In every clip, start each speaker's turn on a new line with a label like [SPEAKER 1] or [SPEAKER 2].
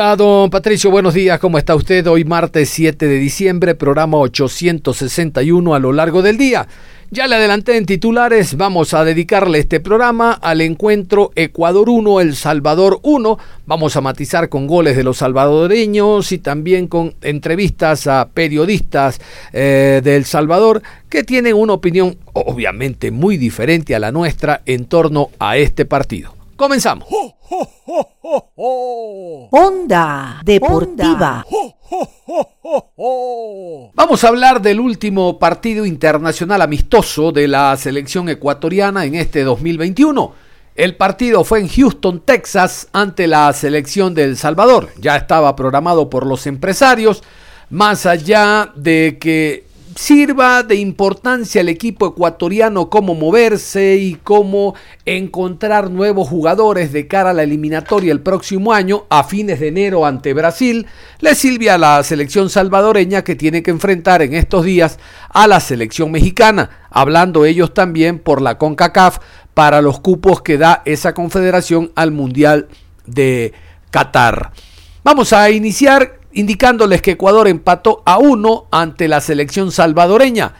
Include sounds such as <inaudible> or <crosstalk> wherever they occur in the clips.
[SPEAKER 1] Hola, don Patricio, buenos días, ¿cómo está usted? Hoy martes 7 de diciembre, programa 861 a lo largo del día. Ya le adelanté en titulares, vamos a dedicarle este programa al encuentro Ecuador 1, El Salvador 1. Vamos a matizar con goles de los salvadoreños y también con entrevistas a periodistas eh, de El Salvador que tienen una opinión obviamente muy diferente a la nuestra en torno a este partido. Comenzamos.
[SPEAKER 2] Onda Deportiva.
[SPEAKER 1] Vamos a hablar del último partido internacional amistoso de la selección ecuatoriana en este 2021. El partido fue en Houston, Texas, ante la selección de El Salvador. Ya estaba programado por los empresarios, más allá de que sirva de importancia al equipo ecuatoriano cómo moverse y cómo encontrar nuevos jugadores de cara a la eliminatoria el próximo año, a fines de enero ante Brasil, le sirve a la selección salvadoreña que tiene que enfrentar en estos días a la selección mexicana, hablando ellos también por la CONCACAF para los cupos que da esa confederación al Mundial de Qatar. Vamos a iniciar indicándoles que Ecuador empató a uno ante la selección salvadoreña.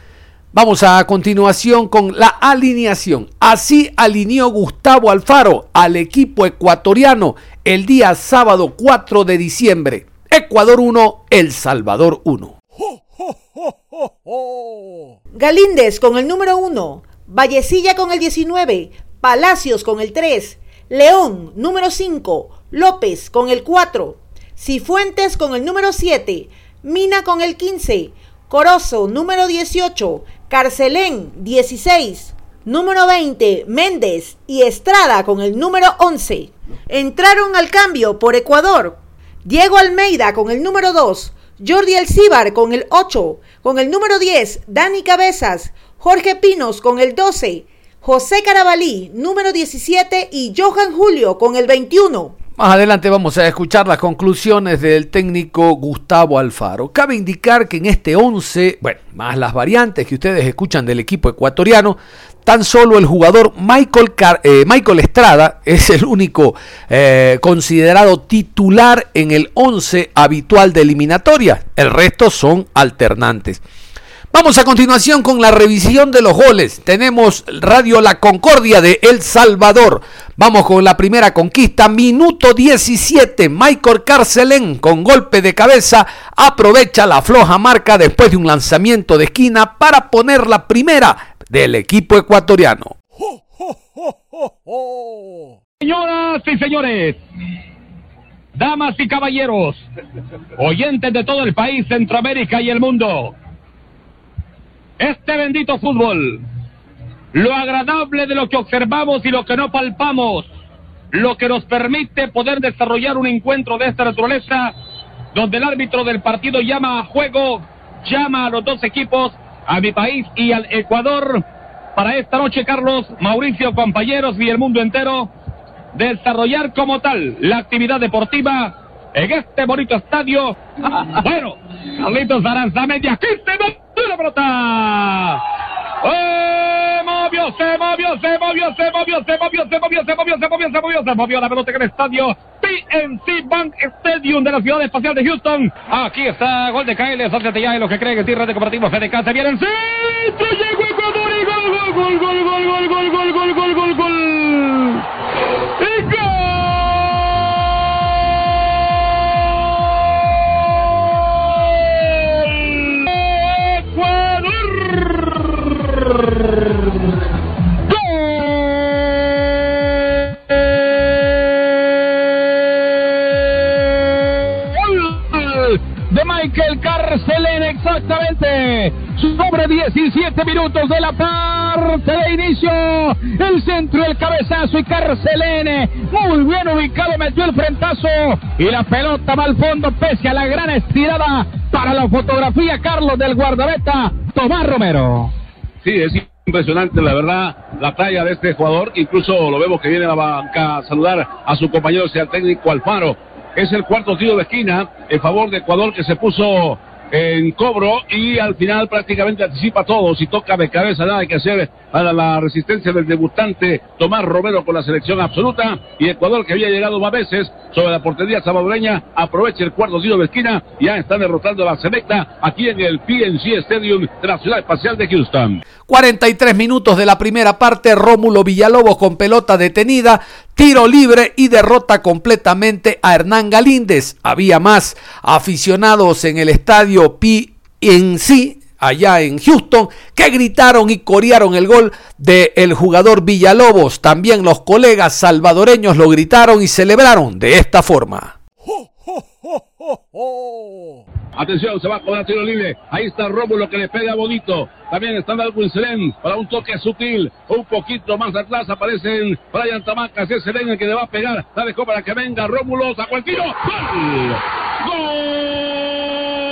[SPEAKER 1] Vamos a continuación con la alineación. Así alineó Gustavo Alfaro al equipo ecuatoriano el día sábado 4 de diciembre. Ecuador 1, El Salvador 1.
[SPEAKER 2] Galíndez con el número 1, Vallecilla con el 19, Palacios con el 3, León número 5, López con el 4, Cifuentes con el número 7, Mina con el 15, Corozo número 18, Carcelén 16, número 20, Méndez y Estrada con el número 11. Entraron al cambio por Ecuador. Diego Almeida con el número 2, Jordi Alcíbar con el 8, con el número 10, Dani Cabezas, Jorge Pinos con el 12, José Carabalí, número 17 y Johan Julio con el 21.
[SPEAKER 1] Más adelante vamos a escuchar las conclusiones del técnico Gustavo Alfaro. Cabe indicar que en este 11, bueno, más las variantes que ustedes escuchan del equipo ecuatoriano, tan solo el jugador Michael, eh, Michael Estrada es el único eh, considerado titular en el 11 habitual de eliminatoria. El resto son alternantes. Vamos a continuación con la revisión de los goles. Tenemos Radio La Concordia de El Salvador. Vamos con la primera conquista. Minuto 17. Michael Carcelén con golpe de cabeza aprovecha la floja marca después de un lanzamiento de esquina para poner la primera del equipo ecuatoriano.
[SPEAKER 3] Señoras y señores, damas y caballeros, oyentes de todo el país, Centroamérica y el mundo. Este bendito fútbol, lo agradable de lo que observamos y lo que no palpamos, lo que nos permite poder desarrollar un encuentro de esta naturaleza, donde el árbitro del partido llama a juego, llama a los dos equipos, a mi país y al Ecuador, para esta noche, Carlos, Mauricio, compañeros y el mundo entero, desarrollar como tal la actividad deportiva en este bonito estadio. bueno, Carlitos Aranzamedia, aquí se movió la pelota. ¡Eh! Movió, se movió, se movió, se movió, se movió, se movió, se movió, se movió, se movió, se movió la pelota en el estadio PNC Bank Stadium de la ciudad espacial de Houston. Aquí está, gol de Kyle, asóciate ya en lo que cree que tierra de comparativo FDK se viene en centro, llegó Ecuador y gol, gol, gol, gol, gol, gol, gol, gol, gol, gol, gol. Y exactamente. Sobre 17 minutos de la parte de inicio. El centro, el cabezazo y Carcelén. Muy bien ubicado, metió el frentazo. Y la pelota va al fondo, pese a la gran estirada para la fotografía, Carlos del guardabeta, Tomás Romero.
[SPEAKER 4] Sí, es impresionante, la verdad, la talla de este jugador. Incluso lo vemos que viene a la banca a saludar a su compañero, sea el técnico Alfaro. Es el cuarto tiro de esquina en favor de Ecuador que se puso en cobro y al final prácticamente anticipa todo. Si toca de cabeza, nada que hacer para la resistencia del debutante Tomás Romero con la selección absoluta. Y Ecuador, que había llegado más veces sobre la portería salvadoreña, aprovecha el cuarto tiro de esquina. Ya están derrotando a la Selecta aquí en el PNC Stadium de la Ciudad Espacial de Houston.
[SPEAKER 1] 43 minutos de la primera parte, Rómulo Villalobos con pelota detenida, tiro libre y derrota completamente a Hernán Galíndez. Había más aficionados en el estadio PNC allá en Houston, que gritaron y corearon el gol del jugador Villalobos. También los colegas salvadoreños lo gritaron y celebraron de esta forma.
[SPEAKER 4] Atención, se va a cobrar tiro libre. Ahí está Rómulo que le pega bonito. También está Dalwin Selén para un toque sutil. Un poquito más atrás aparecen Brian Tamacas. Es Selén el que le va a pegar. La dejó para que venga Rómulo. Sacó el tiro. ¡Gol! ¡Gol!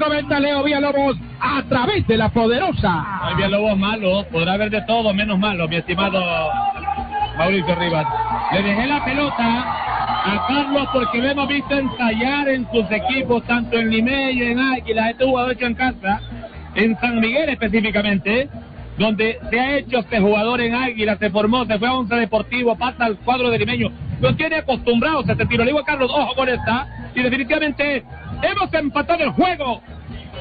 [SPEAKER 3] Comenta Leo Villalobos a través de la poderosa.
[SPEAKER 5] Hay Villalobos malo. Podrá haber de todo menos malo, mi estimado Mauricio Rivas. Le dejé la pelota a Carlos porque lo hemos visto ensayar en sus equipos, tanto en Limey y en Águila. Este jugador hecho en casa, en San Miguel específicamente donde se ha hecho este jugador en Águila, se formó, se fue a Once Deportivo, pasa al cuadro de Limeño. Lo tiene acostumbrados a este tiro. Le digo a Carlos, ojo con esta. Y definitivamente hemos empatado el juego.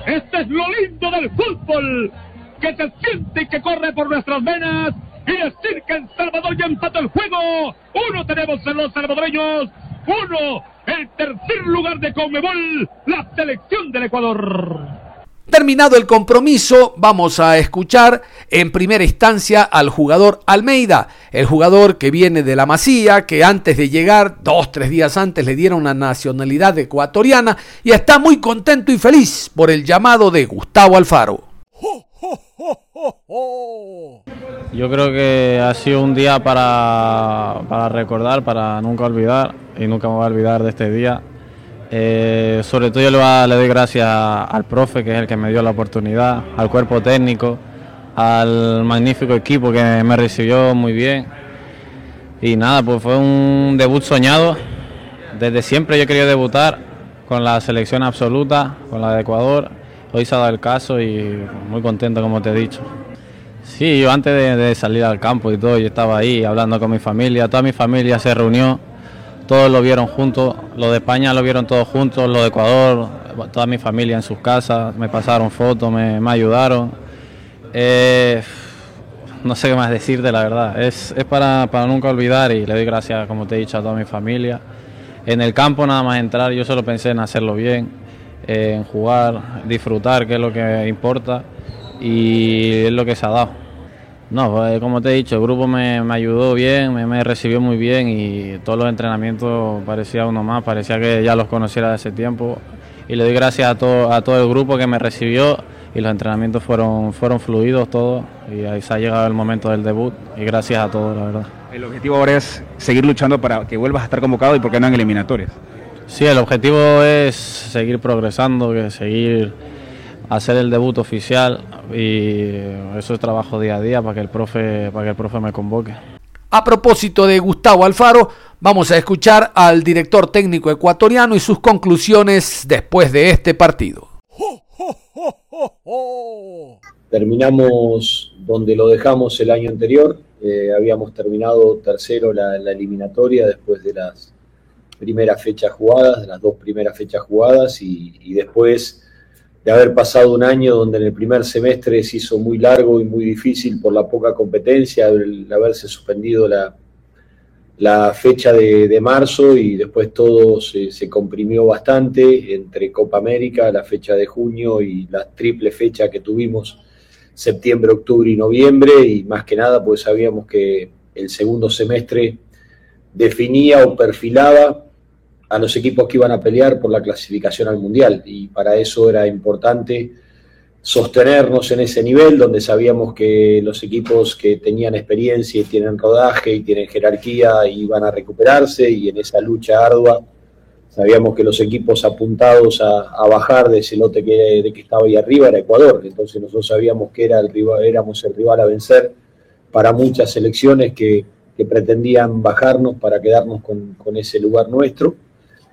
[SPEAKER 5] Este es lo lindo del fútbol, que se siente y que corre por nuestras venas. Y decir que El Salvador ya empató el juego. Uno tenemos en los salvadoreños. Uno, el tercer lugar de Conmebol, la selección del Ecuador.
[SPEAKER 1] Terminado el compromiso, vamos a escuchar en primera instancia al jugador Almeida, el jugador que viene de la Masía, que antes de llegar, dos, tres días antes, le dieron una nacionalidad ecuatoriana y está muy contento y feliz por el llamado de Gustavo Alfaro.
[SPEAKER 6] Yo creo que ha sido un día para, para recordar, para nunca olvidar, y nunca me voy a olvidar de este día. Eh, sobre todo yo le, doy gracias al profe, que es el que me dio la oportunidad, al cuerpo técnico, al magnífico equipo que me recibió muy bien. Y nada, pues fue un debut soñado. Desde siempre yo quería debutar con la selección absoluta, con la de Ecuador. Hoy se ha dado el caso y muy contento, como te he dicho. Sí, yo antes de, de salir al campo y todo, yo estaba ahí hablando con mi familia, toda mi familia se reunió todos lo vieron juntos, los de España lo vieron todos juntos, los de Ecuador, toda mi familia en sus casas, me pasaron fotos, me, ayudaron. Eh, no sé qué más decirte, la verdad. Es, para, nunca olvidar y le doy gracias, como te he dicho, a toda mi familia. En el campo nada más entrar, yo solo pensé en hacerlo bien, en jugar, disfrutar, que es lo que importa y es lo que se ha dado. No, pues, como te he dicho, el grupo me, ayudó bien, me, recibió muy bien y todos los entrenamientos parecía uno más, parecía que ya los conociera de hace tiempo. Y le doy gracias a todo, a todo el grupo que me recibió y los entrenamientos fueron, fueron fluidos todos y ahí se ha llegado el momento del debut y gracias a todos, la verdad.
[SPEAKER 7] El objetivo ahora es seguir luchando para que vuelvas a estar convocado y por qué no en eliminatorias.
[SPEAKER 6] Sí, el objetivo es seguir progresando, que seguir hacer el debut oficial y eso es trabajo día a día para que el profe, para que el profe me convoque.
[SPEAKER 1] A propósito de Gustavo Alfaro, vamos a escuchar al director técnico ecuatoriano y sus conclusiones después de este partido.
[SPEAKER 8] Terminamos donde lo dejamos el año anterior. Eh, habíamos terminado tercero la, eliminatoria después de las primeras fechas jugadas, de las dos primeras fechas jugadas y, y después de haber pasado un año donde en el primer semestre se hizo muy largo y muy difícil por la poca competencia, el haberse suspendido la, la fecha de, marzo y después todo se, comprimió bastante entre Copa América, la fecha de junio y la triple fecha que tuvimos septiembre, octubre y noviembre. Y más que nada pues sabíamos que el segundo semestre definía o perfilaba a los equipos que iban a pelear por la clasificación al Mundial. Y para eso era importante sostenernos en ese nivel donde sabíamos que los equipos que tenían experiencia y tienen rodaje y tienen jerarquía iban a recuperarse. Y en esa lucha ardua sabíamos que los equipos apuntados a, bajar de ese lote que, de que estaba ahí arriba era Ecuador, entonces nosotros sabíamos que era el rival, éramos el rival a vencer para muchas selecciones que, que pretendían bajarnos para quedarnos con, con ese lugar nuestro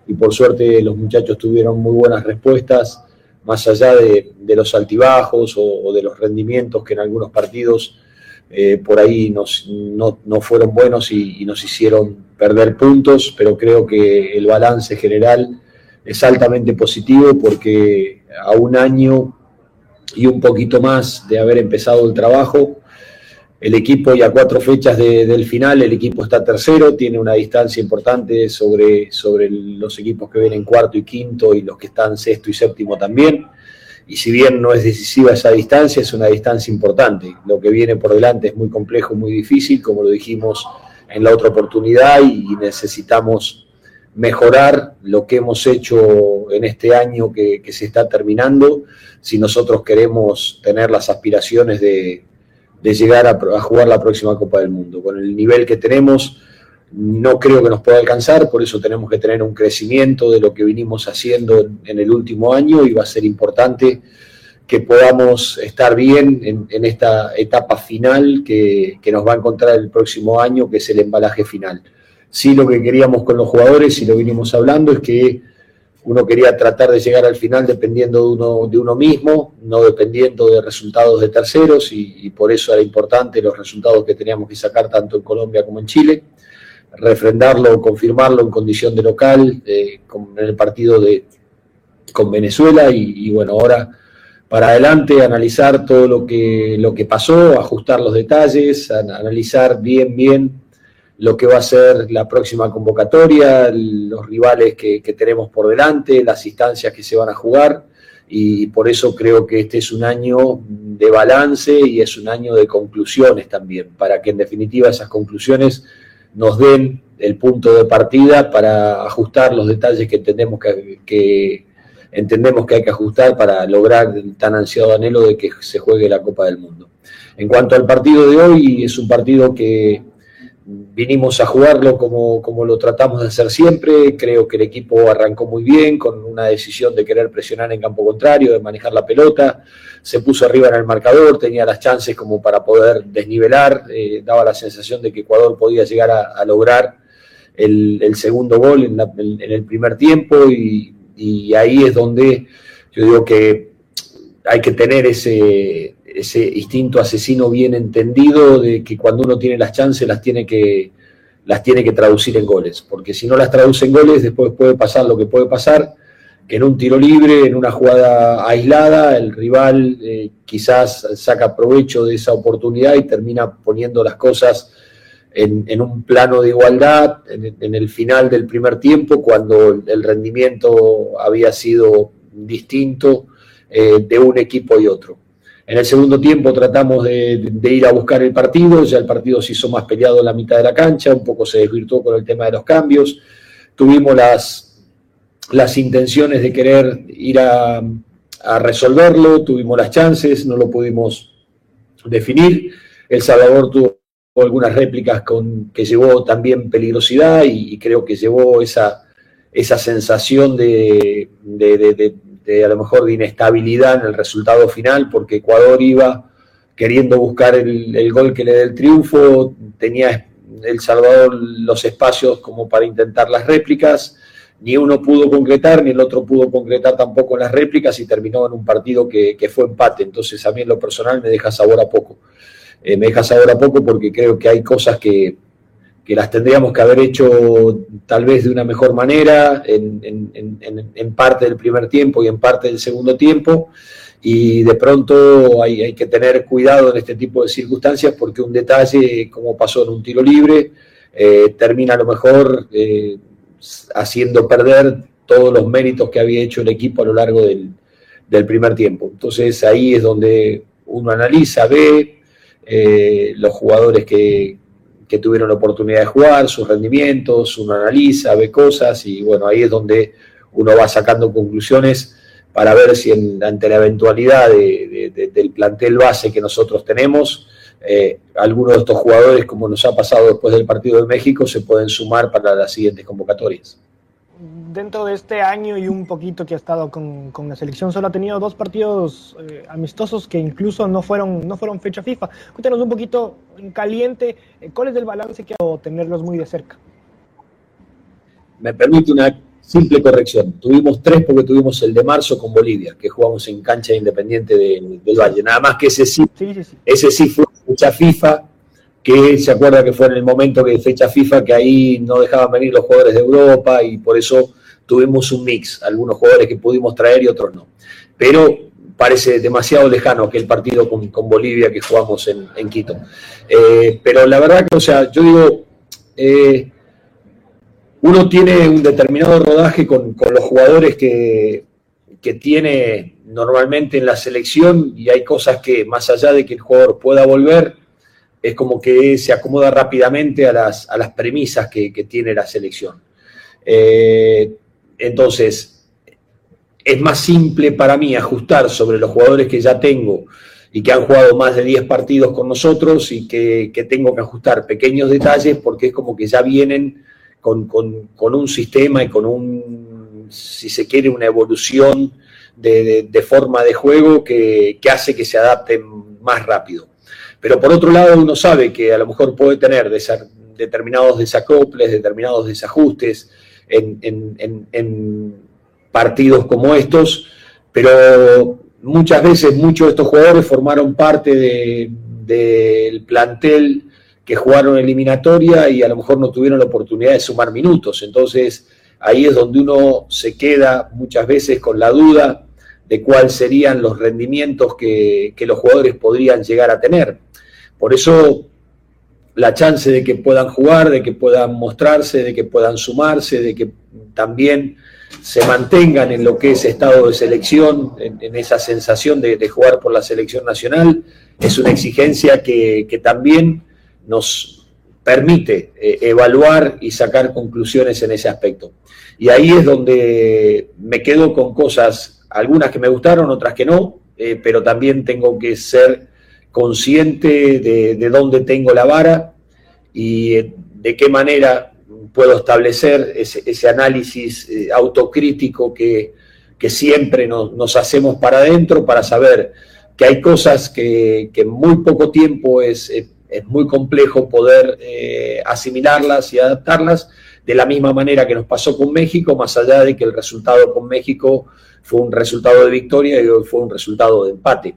[SPEAKER 8] y por suerte los muchachos tuvieron muy buenas respuestas más allá de, los altibajos o, de los rendimientos que en algunos partidos eh, por ahí nos, no, fueron buenos y, nos hicieron perder puntos, pero creo que el balance general es altamente positivo porque a un año y un poquito más de haber empezado el trabajo, el equipo ya cuatro fechas del final, el equipo está tercero, tiene una distancia importante sobre, sobre los equipos que vienen cuarto y quinto y los que están sexto y séptimo también. Y si bien no es decisiva esa distancia, es una distancia importante. Lo que viene por delante es muy complejo, muy difícil, como lo dijimos en la otra oportunidad, y necesitamos mejorar lo que hemos hecho en este año que, que se está terminando, si nosotros queremos tener las aspiraciones de, de llegar a, jugar la próxima Copa del Mundo. Con el nivel que tenemos, no creo que nos pueda alcanzar, por eso tenemos que tener un crecimiento de lo que vinimos haciendo en, el último año y va a ser importante que podamos estar bien en, esta etapa final que, que, nos va a encontrar el próximo año, que es el embalaje final. Sí, lo que queríamos con los jugadores, y lo vinimos hablando, es que uno quería tratar de llegar al final dependiendo de uno, de uno mismo, no dependiendo de resultados de terceros, y, por eso era importante los resultados que teníamos que sacar tanto en Colombia como en Chile, refrendarlo, confirmarlo en condición de local, eh, en el partido de, con Venezuela, y, bueno, ahora para adelante analizar todo lo que, lo que pasó, ajustar los detalles, analizar bien, bien lo que va a ser la próxima convocatoria, los rivales que, tenemos por delante, las instancias que se van a jugar y por eso creo que este es un año de balance y es un año de conclusiones también, para que en definitiva esas conclusiones nos den el punto de partida para ajustar los detalles que entendemos que, que entendemos que hay que ajustar para lograr el tan ansiado anhelo de que se juegue la Copa del Mundo. En cuanto al partido de hoy, es un partido que vinimos a jugarlo como, como, lo tratamos de hacer siempre. Creo que el equipo arrancó muy bien, con una decisión de querer presionar en campo contrario, de manejar la pelota. Se puso arriba en el marcador, tenía las chances como para poder desnivelar. Eh, daba la sensación de que Ecuador podía llegar a, lograr el, segundo gol en, el primer tiempo. Y ahí es donde yo digo que hay que tener ese, ese instinto asesino bien entendido de que cuando uno tiene las chances las tiene que las tiene que traducir en goles, porque si no las traduce en goles después puede pasar lo que puede pasar, que en un tiro libre, en una jugada aislada, el rival eh, quizás saca provecho de esa oportunidad y termina poniendo las cosas en, un plano de igualdad en, el final del primer tiempo, cuando el rendimiento había sido distinto eh, de un equipo y otro. En el segundo tiempo tratamos de, ir a buscar el partido, ya el partido se hizo más peleado en la mitad de la cancha, un poco se desvirtuó con el tema de los cambios. Tuvimos las, intenciones de querer ir a, resolverlo, tuvimos las chances, no lo pudimos definir. El Salvador tuvo algunas réplicas con, que llevó también peligrosidad y, creo que llevó esa sensación de, a lo mejor de inestabilidad en el resultado final, porque Ecuador iba queriendo buscar el, gol que le dé el triunfo, tenía El Salvador los espacios como para intentar las réplicas, ni uno pudo concretar, ni el otro pudo concretar tampoco las réplicas y terminó en un partido que, fue empate. Entonces a mí en lo personal me deja sabor a poco. Eh, me deja sabor a poco porque creo que hay cosas que, que las tendríamos que haber hecho tal vez de una mejor manera en, parte del primer tiempo y en parte del segundo tiempo. Y de pronto hay, que tener cuidado en este tipo de circunstancias porque un detalle, como pasó en un tiro libre, eh, termina a lo mejor eh, haciendo perder todos los méritos que había hecho el equipo a lo largo del, primer tiempo. Entonces ahí es donde uno analiza, ve eh, los jugadores que, que tuvieron la oportunidad de jugar, sus rendimientos, uno analiza, ve cosas y bueno, ahí es donde uno va sacando conclusiones para ver si ante la eventualidad del plantel base que nosotros tenemos, eh, algunos de estos jugadores, como nos ha pasado después del partido de México, se pueden sumar para las siguientes convocatorias.
[SPEAKER 9] Dentro de este año y un poquito que ha estado con, la selección, solo ha tenido dos partidos eh, amistosos que incluso no fueron, no fueron fecha FIFA. Cuéntanos un poquito en caliente, eh, ¿cuál es el balance que ha tenerlos muy de cerca?
[SPEAKER 8] Me permite una simple corrección. Tuvimos tres porque tuvimos el de marzo con Bolivia, que jugamos en cancha independiente del Valle. Nada más que ese sí, ese sí fue fecha FIFA, que se acuerda que fue en el momento que fecha FIFA, que ahí no dejaban venir los jugadores de Europa y por eso tuvimos un mix, algunos jugadores que pudimos traer y otros no. Pero parece demasiado lejano aquel partido con, Bolivia que jugamos en, Quito. Eh, pero la verdad que, o sea, yo digo, eh, uno tiene un determinado rodaje con, los jugadores que, tiene normalmente en la selección y hay cosas que más allá de que el jugador pueda volver, es como que se acomoda rápidamente a las, a las premisas que, tiene la selección. Eh, entonces, es más simple para mí ajustar sobre los jugadores que ya tengo y que han jugado más de 10 partidos con nosotros y que, tengo que ajustar pequeños detalles porque es como que ya vienen con, un sistema y con un, si se quiere, una evolución de, forma de juego que, hace que se adapten más rápido. Pero por otro lado, uno sabe que a lo mejor puede tener determinados desacoples, determinados desajustes en, partidos como estos, pero muchas veces muchos de estos jugadores formaron parte del plantel que jugaron eliminatoria y a lo mejor no tuvieron la oportunidad de sumar minutos. Entonces, ahí es donde uno se queda muchas veces con la duda de cuáles serían los rendimientos que, los jugadores podrían llegar a tener. Por eso, la chance de que puedan jugar, de que puedan mostrarse, de que puedan sumarse, de que también se mantengan en lo que es estado de selección, en, esa sensación de, jugar por la selección nacional, es una exigencia que, también nos permite eh, evaluar y sacar conclusiones en ese aspecto. Y ahí es donde me quedo con cosas, algunas que me gustaron, otras que no, eh, pero también tengo que ser consciente de, dónde tengo la vara y eh, de qué manera puedo establecer ese, análisis autocrítico que, siempre nos, hacemos para adentro para saber que hay cosas que, que en muy poco tiempo es es muy complejo poder eh, asimilarlas y adaptarlas de la misma manera que nos pasó con México, más allá de que el resultado con México fue un resultado de victoria y hoy fue un resultado de empate.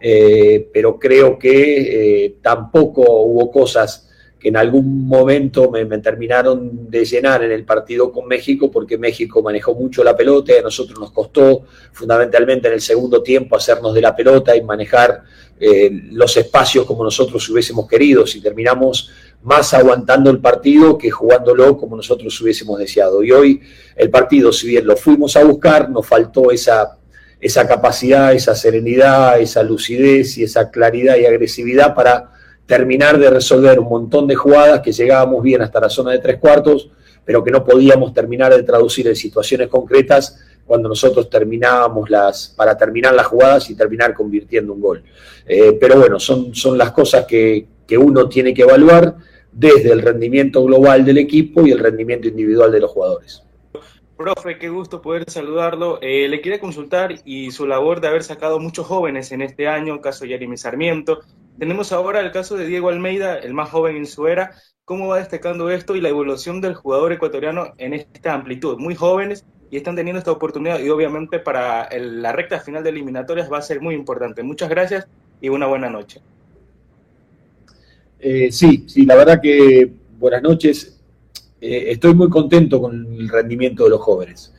[SPEAKER 8] Eh, pero creo que eh, tampoco hubo cosas que en algún momento me, terminaron de llenar en el partido con México, porque México manejó mucho la pelota y a nosotros nos costó fundamentalmente en el segundo tiempo hacernos de la pelota y manejar eh, los espacios como nosotros hubiésemos querido, y terminamos más aguantando el partido que jugándolo como nosotros hubiésemos deseado. Y hoy el partido, si bien lo fuimos a buscar, nos faltó esa, esa capacidad, esa serenidad, esa lucidez y esa claridad y agresividad para terminar de resolver un montón de jugadas que llegábamos bien hasta la zona de tres cuartos, pero que no podíamos terminar de traducir en situaciones concretas cuando nosotros terminábamos las, para terminar las jugadas y terminar convirtiendo un gol. Eh, pero bueno, son, son las cosas que, que uno tiene que evaluar desde el rendimiento global del equipo y el rendimiento individual de los jugadores.
[SPEAKER 10] Profe, qué gusto poder saludarlo. Eh, le quería consultar y su labor de haber sacado muchos jóvenes en este año, caso Jeremy Sarmiento. Tenemos ahora el caso de Diego Almeida, el más joven en su era. ¿Cómo va destacando esto y la evolución del jugador ecuatoriano en esta amplitud? Muy jóvenes y están teniendo esta oportunidad y obviamente para la recta final de eliminatorias va a ser muy importante. Muchas gracias y una buena noche.
[SPEAKER 8] Eh, sí, sí, la verdad que buenas noches. Eh, estoy muy contento con el rendimiento de los jóvenes.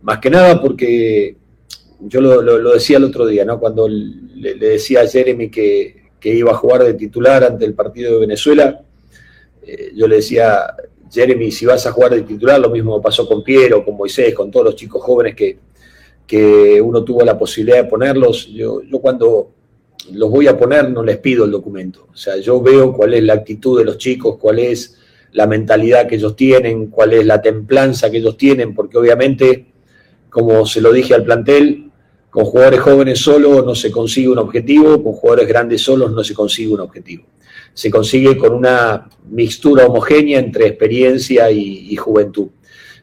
[SPEAKER 8] Más que nada porque yo lo, decía el otro día, ¿no? Cuando le, decía a Jeremy que, iba a jugar de titular ante el partido de Venezuela, eh, yo le decía, Jeremy, si vas a jugar de titular, lo mismo pasó con Piero, con Moisés, con todos los chicos jóvenes que, que uno tuvo la posibilidad de ponerlos. Yo, yo cuando los voy a poner, no les pido el documento. O sea, yo veo cuál es la actitud de los chicos, cuál es la mentalidad que ellos tienen, cuál es la templanza que ellos tienen, porque obviamente, como se lo dije al plantel, con jugadores jóvenes solo no se consigue un objetivo, con jugadores grandes solos no se consigue un objetivo. Se consigue con una mixtura homogénea entre experiencia y, juventud.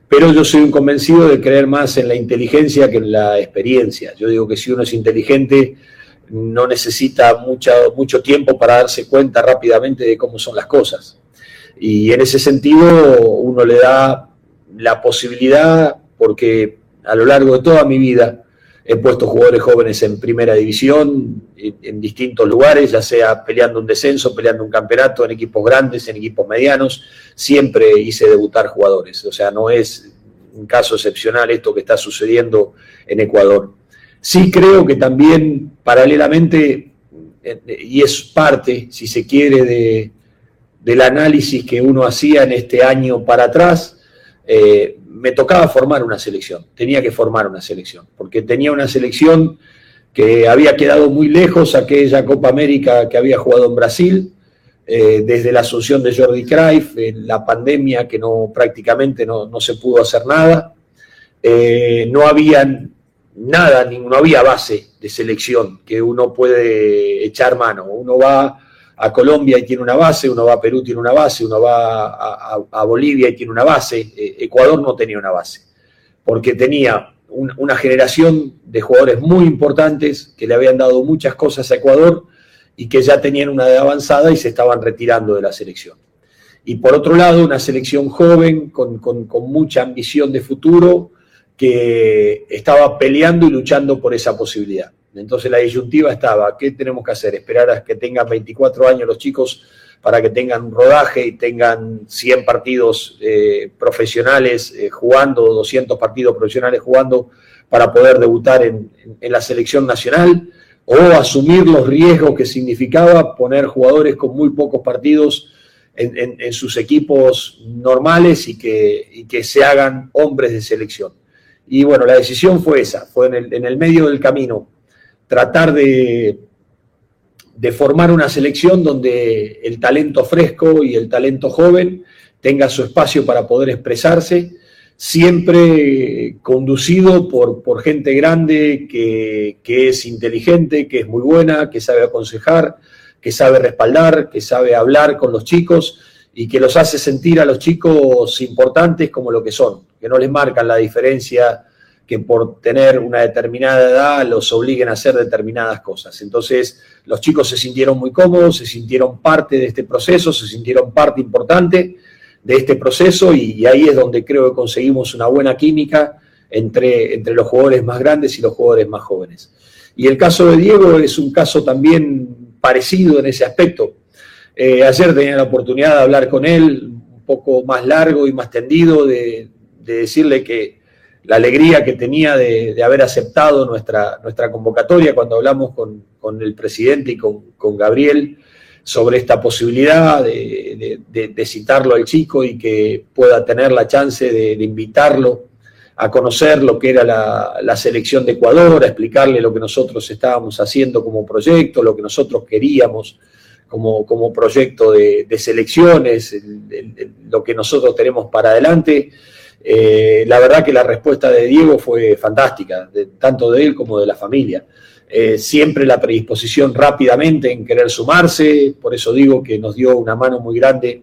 [SPEAKER 8] Pero yo soy un convencido de creer más en la inteligencia que en la experiencia. Yo digo que si uno es inteligente, no necesita mucho, mucho tiempo para darse cuenta rápidamente de cómo son las cosas. Y en ese sentido uno le da la posibilidad, porque a lo largo de toda mi vida he puesto jugadores jóvenes en primera división, en, distintos lugares, ya sea peleando un descenso, peleando un campeonato, en equipos grandes, en equipos medianos, siempre hice debutar jugadores. O sea, no es un caso excepcional esto que está sucediendo en Ecuador. Sí creo que también paralelamente, eh, y es parte, si se quiere, de, del análisis que uno hacía en este año para atrás, eh, me tocaba formar una selección, tenía que formar una selección, porque tenía una selección que había quedado muy lejos aquella Copa América que había jugado en Brasil, eh, desde la asunción de Jordi Cruyff, en la pandemia que no prácticamente no, se pudo hacer nada, no había nada, no había base de selección que uno puede echar mano. Uno va a Colombia y tiene una base, uno va a Perú y tiene una base, uno va a, Bolivia y tiene una base. Eh, Ecuador no tenía una base, porque tenía una generación de jugadores muy importantes que le habían dado muchas cosas a Ecuador y que ya tenían una edad avanzada y se estaban retirando de la selección. Y por otro lado, una selección joven con, con mucha ambición de futuro, que estaba peleando y luchando por esa posibilidad. Entonces la disyuntiva estaba, ¿qué tenemos que hacer? ¿Esperar a que tengan 24 años los chicos para que tengan un rodaje y tengan 100 partidos eh, profesionales eh, jugando, 200 partidos profesionales jugando para poder debutar en, la selección nacional? ¿O asumir los riesgos que significaba poner jugadores con muy pocos partidos en, sus equipos normales y que, y que se hagan hombres de selección? Y bueno, la decisión fue esa, fue en el, medio del camino, tratar de, de formar una selección donde el talento fresco y el talento joven tenga su espacio para poder expresarse, siempre conducido por, por gente grande que, que, es inteligente, que es muy buena, que sabe aconsejar, que sabe respaldar, que sabe hablar con los chicos y que los hace sentir a los chicos importantes como lo que son, que no les marcan la diferencia que por tener una determinada edad los obliguen a hacer determinadas cosas. Entonces, los chicos se sintieron muy cómodos, se sintieron parte de este proceso, se sintieron parte importante de este proceso y, ahí es donde creo que conseguimos una buena química entre, entre los jugadores más grandes y los jugadores más jóvenes. Y el caso de Diego es un caso también parecido en ese aspecto. Eh, ayer tenía la oportunidad de hablar con él un poco más largo y más tendido, de, decirle que la alegría que tenía de, haber aceptado nuestra, nuestra convocatoria cuando hablamos con, el presidente y con, Gabriel sobre esta posibilidad de, citarlo al chico y que pueda tener la chance de, invitarlo a conocer lo que era la, la, selección de Ecuador, a explicarle lo que nosotros estábamos haciendo como proyecto, lo que nosotros queríamos como, proyecto de, selecciones, lo que nosotros tenemos para adelante. Eh, la verdad que la respuesta de Diego fue fantástica, tanto de él como de la familia. Eh, siempre la predisposición rápidamente en querer sumarse, por eso digo que nos dio una mano muy grande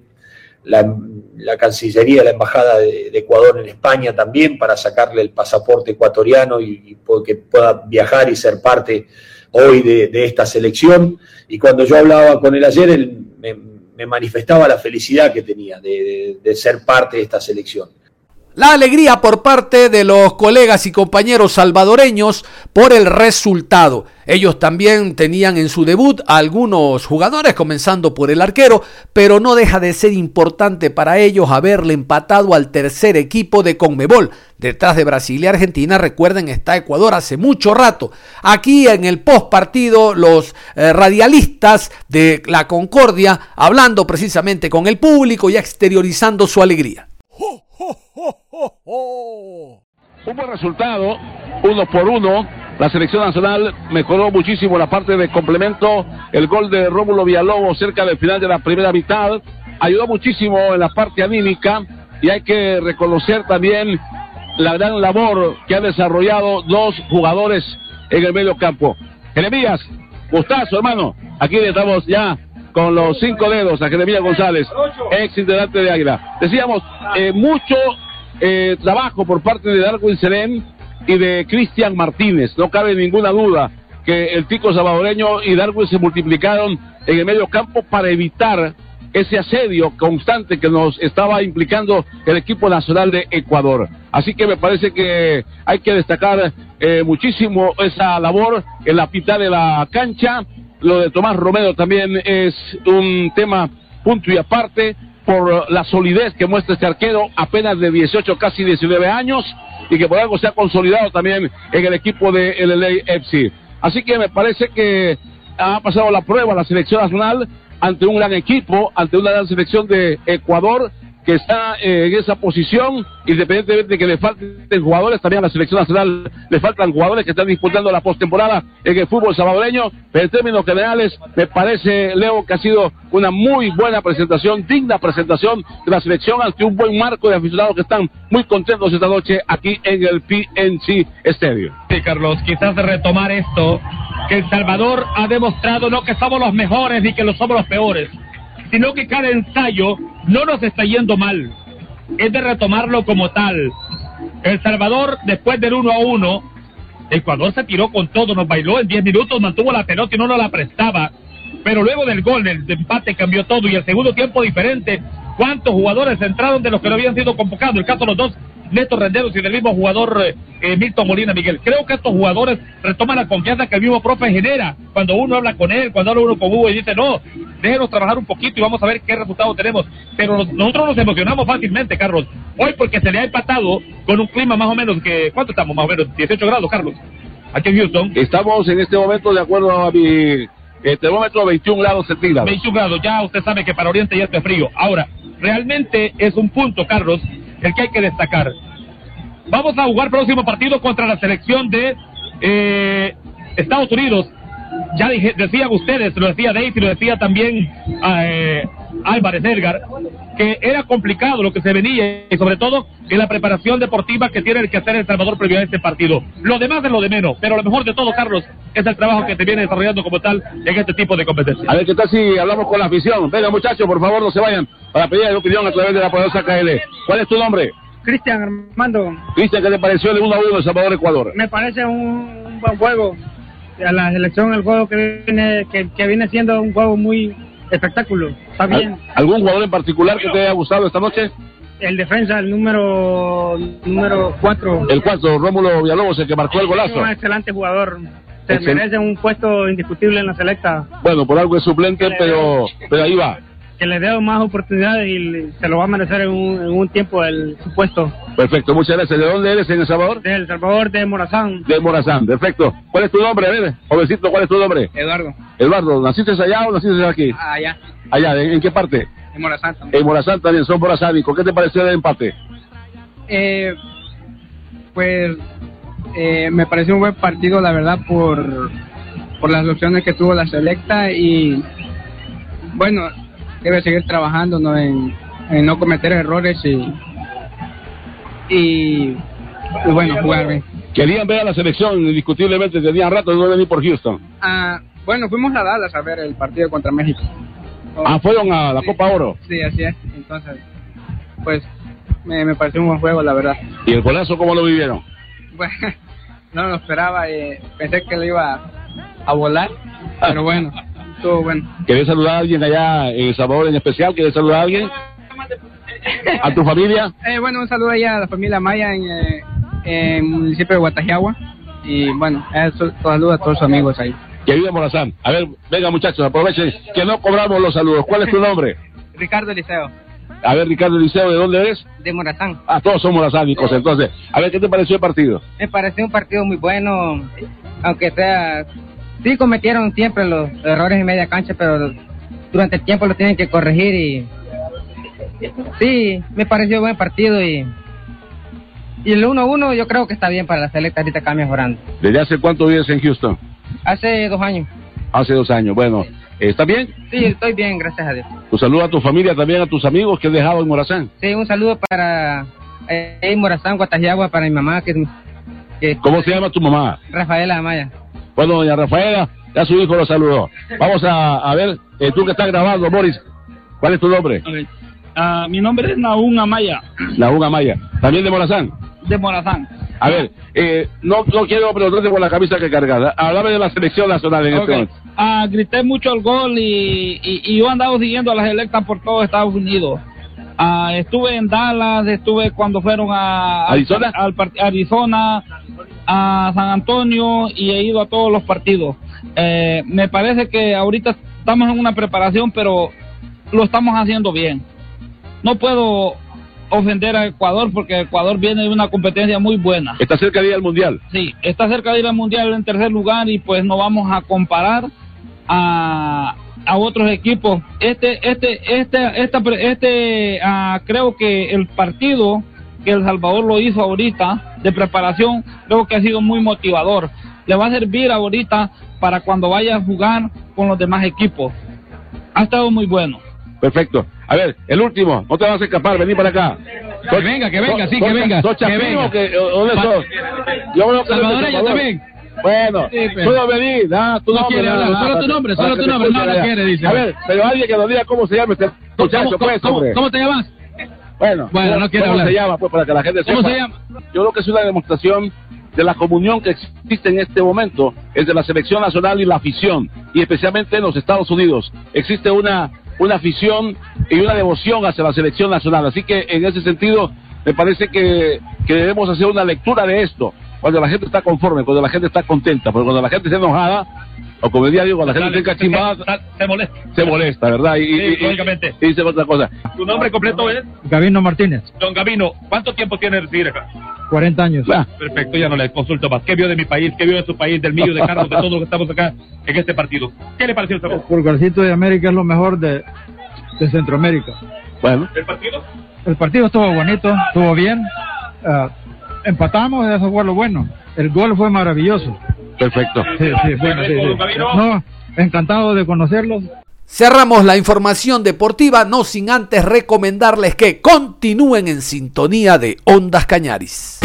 [SPEAKER 8] la, Cancillería, la Embajada de, Ecuador en España también para sacarle el pasaporte ecuatoriano y, que pueda viajar y ser parte hoy de, esta selección. Y cuando yo hablaba con él ayer, él me, manifestaba la felicidad que tenía de ser parte de esta selección.
[SPEAKER 1] La alegría por parte de los colegas y compañeros salvadoreños por el resultado. Ellos también tenían en su debut a algunos jugadores, comenzando por el arquero, pero no deja de ser importante para ellos haberle empatado al tercer equipo de Conmebol. Detrás de Brasil y Argentina, recuerden, está Ecuador hace mucho rato. Aquí en el post partido, los eh, radialistas de la Concordia hablando precisamente con el público y exteriorizando su alegría.
[SPEAKER 4] Un buen resultado, uno por uno, La selección nacional mejoró muchísimo la parte de complemento. El gol de Rómulo Villalobos cerca del final de la primera mitad ayudó muchísimo en la parte anímica y hay que reconocer también la gran labor que han desarrollado dos jugadores en el medio campo. Jeremías, gustazo hermano, aquí estamos ya con los cinco dedos a Jeremías González, ex integrante de Águila. Decíamos, eh, mucho eh, trabajo por parte de Darwin Serén y de Cristian Martínez, no cabe ninguna duda que el tico salvadoreño y Darwin se multiplicaron en el medio campo para evitar ese asedio constante que nos estaba implicando el equipo nacional de Ecuador. Así que me parece que hay que destacar eh, muchísimo esa labor en la mitad de la cancha. Lo de Tomás Romero también es un tema punto y aparte por la solidez que muestra este arquero, apenas de 18, casi 19 años, y que por algo se ha consolidado también en el equipo de LA FC. Así que me parece que ha pasado la prueba la selección nacional ante un gran equipo, ante una gran selección de Ecuador que está eh, en esa posición, independientemente de que le falten jugadores, también a la selección nacional le faltan jugadores que están disputando la postemporada en el fútbol salvadoreño, pero en términos generales me parece, Leo, que ha sido una muy buena presentación, digna presentación de la selección ante un buen marco de aficionados que están muy contentos esta noche aquí en el PNC Stadium.
[SPEAKER 5] Sí, Carlos, quizás retomar esto, que El Salvador ha demostrado no que somos los mejores ni que lo somos los peores, sino que cada ensayo no nos está yendo mal. Es de retomarlo como tal. El Salvador, después del 1 a 1, Ecuador se tiró con todo, nos bailó en 10 minutos, mantuvo la pelota y no nos la prestaba. Pero luego del gol, el empate cambió todo y el segundo tiempo diferente. ¿Cuántos jugadores entraron de los que no habían sido convocados? El caso de los dos Neto Renderos y del mismo jugador eh, Milton Molina Miguel. Creo que estos jugadores retoman la confianza que el mismo profe genera cuando uno habla con él, cuando habla uno con Hugo y dice, no, déjenos trabajar un poquito y vamos a ver qué resultado tenemos. Pero nosotros nos emocionamos fácilmente, Carlos. Hoy porque se le ha empatado con un clima más o menos que, ¿cuánto estamos? Más o menos 18 grados, Carlos. Aquí en Houston.
[SPEAKER 4] Estamos en este momento, de acuerdo a mi eh, termómetro, 21 grados centígrados.
[SPEAKER 5] 21 grados, ya usted sabe que para Oriente ya está frío. Ahora, realmente es un punto, Carlos, el que hay que destacar. Vamos a jugar próximo partido contra la selección de eh, Estados Unidos. Ya dije, decían ustedes, lo decía Daisy, lo decía también eh, Álvarez Edgar, que era complicado lo que se venía y sobre todo en la preparación deportiva que tiene que hacer El Salvador previo a este partido. Lo demás es lo de menos, pero lo mejor de todo, Carlos, es el trabajo que te viene desarrollando como tal en este tipo de competencias.
[SPEAKER 4] A ver, ¿qué tal si hablamos con la afición? Venga, muchachos, por favor, no se vayan para pedir la opinión a través de la poderosa KL. ¿Cuál es tu nombre?
[SPEAKER 11] Cristian Armando.
[SPEAKER 4] Cristian, ¿qué te pareció el 1 a 1 de Salvador-Ecuador?
[SPEAKER 11] Me parece un, un, buen juego. A la selección, el juego que viene, que, que viene siendo un juego muy espectáculo. Está bien.
[SPEAKER 4] ¿Algún jugador en particular que te haya gustado esta noche?
[SPEAKER 11] El defensa, el número número 4.
[SPEAKER 4] El 4, Rómulo Villalobos, el que marcó el golazo.
[SPEAKER 11] Un excelente jugador. Se Excel... merece un puesto indiscutible en la selecta.
[SPEAKER 4] Bueno, por algo es suplente, pero, pero ahí va
[SPEAKER 11] que le dé más oportunidades y se lo va a merecer en un, en un tiempo el supuesto.
[SPEAKER 4] Perfecto, muchas gracias. ¿De dónde eres en El Salvador?
[SPEAKER 11] De El Salvador, de Morazán.
[SPEAKER 4] De Morazán, perfecto. ¿Cuál es tu nombre? Ver, jovencito, ¿cuál es tu nombre?
[SPEAKER 11] Eduardo.
[SPEAKER 4] Eduardo, ¿naciste allá o naciste aquí?
[SPEAKER 11] Ah, allá.
[SPEAKER 4] Allá, ¿en, qué parte?
[SPEAKER 11] En Morazán también.
[SPEAKER 4] En Morazán también, son morazánicos. ¿Qué te pareció el empate?
[SPEAKER 11] Eh, pues eh, me pareció un buen partido, la verdad, por, por las opciones que tuvo la selecta y bueno, debe seguir trabajando ¿no? En, en, no cometer errores y, y, y bueno, jugar bien.
[SPEAKER 4] Querían ver a la selección, indiscutiblemente, tenían rato de no venir por Houston.
[SPEAKER 11] Ah, bueno, fuimos a Dallas a ver el partido contra México.
[SPEAKER 4] Ah, fueron a la Copa Oro.
[SPEAKER 11] Sí, así es. Entonces, pues, me, me pareció un buen juego, la verdad.
[SPEAKER 4] ¿Y el golazo cómo lo vivieron? <laughs>
[SPEAKER 11] Bueno, no lo esperaba, y pensé que le iba a volar, pero bueno. <laughs> Todo bueno.
[SPEAKER 4] ¿Querés saludar a alguien allá en El Salvador en especial? ¿Querés saludar a alguien? ¿A tu familia?
[SPEAKER 11] Eh, bueno, un saludo allá a la familia Maya en, eh, en el municipio de Guatajiagua. Y bueno, eso, saludo a todos los amigos ahí.
[SPEAKER 4] Que Morazán. A ver, venga muchachos, aprovechen que no cobramos los saludos. ¿Cuál es tu nombre?
[SPEAKER 11] Ricardo Liceo.
[SPEAKER 4] A ver, Ricardo Liceo, ¿de dónde eres?
[SPEAKER 11] De Morazán.
[SPEAKER 4] Ah, todos son morazánicos, entonces. A ver, ¿qué te pareció el partido?
[SPEAKER 11] Me pareció un partido muy bueno, aunque sea sí cometieron siempre los errores en media cancha, pero durante el tiempo lo tienen que corregir y sí, me pareció buen partido y Y el 1-1 yo creo que está bien para la selecta, ahorita acá mejorando.
[SPEAKER 4] ¿Desde hace cuánto vives en Houston?
[SPEAKER 11] Hace dos años.
[SPEAKER 4] Hace dos años. Bueno, ¿está bien?
[SPEAKER 11] Sí, estoy bien, gracias a Dios.
[SPEAKER 4] Un saludo a tu familia, también a tus amigos que has dejado en Morazán.
[SPEAKER 11] Sí, un saludo para eh, Morazán, Guatajagua, para mi mamá. que, que
[SPEAKER 4] ¿Cómo se llama tu mamá?
[SPEAKER 11] Rafaela Amaya.
[SPEAKER 4] Bueno, doña Rafaela, ya su hijo lo saludó. Vamos a, a ver, eh, tú que estás grabando, Boris, ¿cuál es tu nombre?
[SPEAKER 12] Uh, mi nombre es Naún Amaya.
[SPEAKER 4] Naún Amaya, ¿también de Morazán?
[SPEAKER 12] De Morazán.
[SPEAKER 4] A ver, eh, no, no quiero preguntarte por la camisa que cargada. Háblame de la selección nacional en este
[SPEAKER 12] Okay.
[SPEAKER 4] momento.
[SPEAKER 12] Ah, grité mucho el gol y, y, y yo he andado siguiendo a las electas por todo Estados Unidos. Ah, estuve en Dallas, estuve cuando fueron a
[SPEAKER 4] ¿Arizona?
[SPEAKER 12] al part- Arizona, a San Antonio y he ido a todos los partidos. Eh, me parece que ahorita estamos en una preparación, pero lo estamos haciendo bien. No puedo ofender a Ecuador porque Ecuador viene de una competencia muy buena.
[SPEAKER 4] Está cerca de ir al Mundial.
[SPEAKER 12] Sí, está cerca de ir al mundial en tercer lugar y pues no vamos a comparar a, a otros equipos. Este, este, este, esta, pre- este, ah, creo que el partido que El Salvador lo hizo ahorita de preparación, creo que ha sido muy motivador. Le va a servir ahorita para cuando vaya a jugar con los demás equipos. Ha estado muy bueno.
[SPEAKER 4] Perfecto. A ver, el último, no te vas a escapar, vení para acá.
[SPEAKER 3] Que venga, que venga, sí, que venga,
[SPEAKER 4] ¿Sos
[SPEAKER 3] que venga.
[SPEAKER 4] dónde sos? Yo Salvador.
[SPEAKER 3] también.
[SPEAKER 4] Bueno,
[SPEAKER 3] Sí, pero-
[SPEAKER 4] tú no venís, ah, tu
[SPEAKER 3] No
[SPEAKER 4] nombre,
[SPEAKER 3] quiere
[SPEAKER 4] nada
[SPEAKER 3] hablar, solo tu nombre, solo tu nombre, no,
[SPEAKER 4] escuchen
[SPEAKER 3] no
[SPEAKER 4] allá.
[SPEAKER 3] quiere, dice.
[SPEAKER 4] A ver, pero alguien que nos diga cómo se llama este muchacho,
[SPEAKER 3] ¿Cómo,
[SPEAKER 4] pues,
[SPEAKER 3] cómo- cómo te llamas?
[SPEAKER 4] Bueno,
[SPEAKER 3] Bueno,
[SPEAKER 4] ¿cómo-
[SPEAKER 3] no quiere
[SPEAKER 4] ¿cómo
[SPEAKER 3] hablar.
[SPEAKER 4] se llama? Pues para que la gente
[SPEAKER 3] ¿Cómo
[SPEAKER 4] sepa.
[SPEAKER 3] se llama?
[SPEAKER 4] Yo creo que es una demostración de la comunión que existe en este momento entre la selección nacional y la afición, y especialmente en los Estados Unidos. Existe una, una afición y una devoción hacia la selección nacional. Así que en ese sentido, me parece que, que debemos hacer una lectura de esto. Cuando la gente está conforme, cuando la gente está contenta, porque cuando la gente está enojada, o como decía Diego, cuando la gente está encachimbada,
[SPEAKER 5] Se molesta.
[SPEAKER 4] se molesta, ¿verdad? Y, y-
[SPEAKER 5] Sí,
[SPEAKER 4] y-
[SPEAKER 5] lógicamente.
[SPEAKER 4] y dice otra cosa.
[SPEAKER 5] ¿Tu nombre completo es?
[SPEAKER 13] Gabino Martínez,
[SPEAKER 5] Don Gavino. ¿Cuánto tiempo tiene de residir acá?
[SPEAKER 13] 40 años.
[SPEAKER 5] Perfecto, ya no le consulto más. ¿Qué vio de mi país? ¿Qué vio de su país, del mío, de Carlos, de todos los que estamos acá en este partido? ¿Qué le pareció el
[SPEAKER 13] El? Pulgarcito de América es lo mejor de, de Centroamérica.
[SPEAKER 4] Bueno.
[SPEAKER 5] ¿El partido?
[SPEAKER 13] El partido estuvo bonito, estuvo bien. Ah, empatamos, eso fue lo bueno. El gol fue maravilloso.
[SPEAKER 4] Perfecto.
[SPEAKER 13] Sí, sí, bueno, sí, sí. No, encantado de conocerlos.
[SPEAKER 1] Cerramos la información deportiva, no sin antes recomendarles que continúen en sintonía de Ondas Cañaris.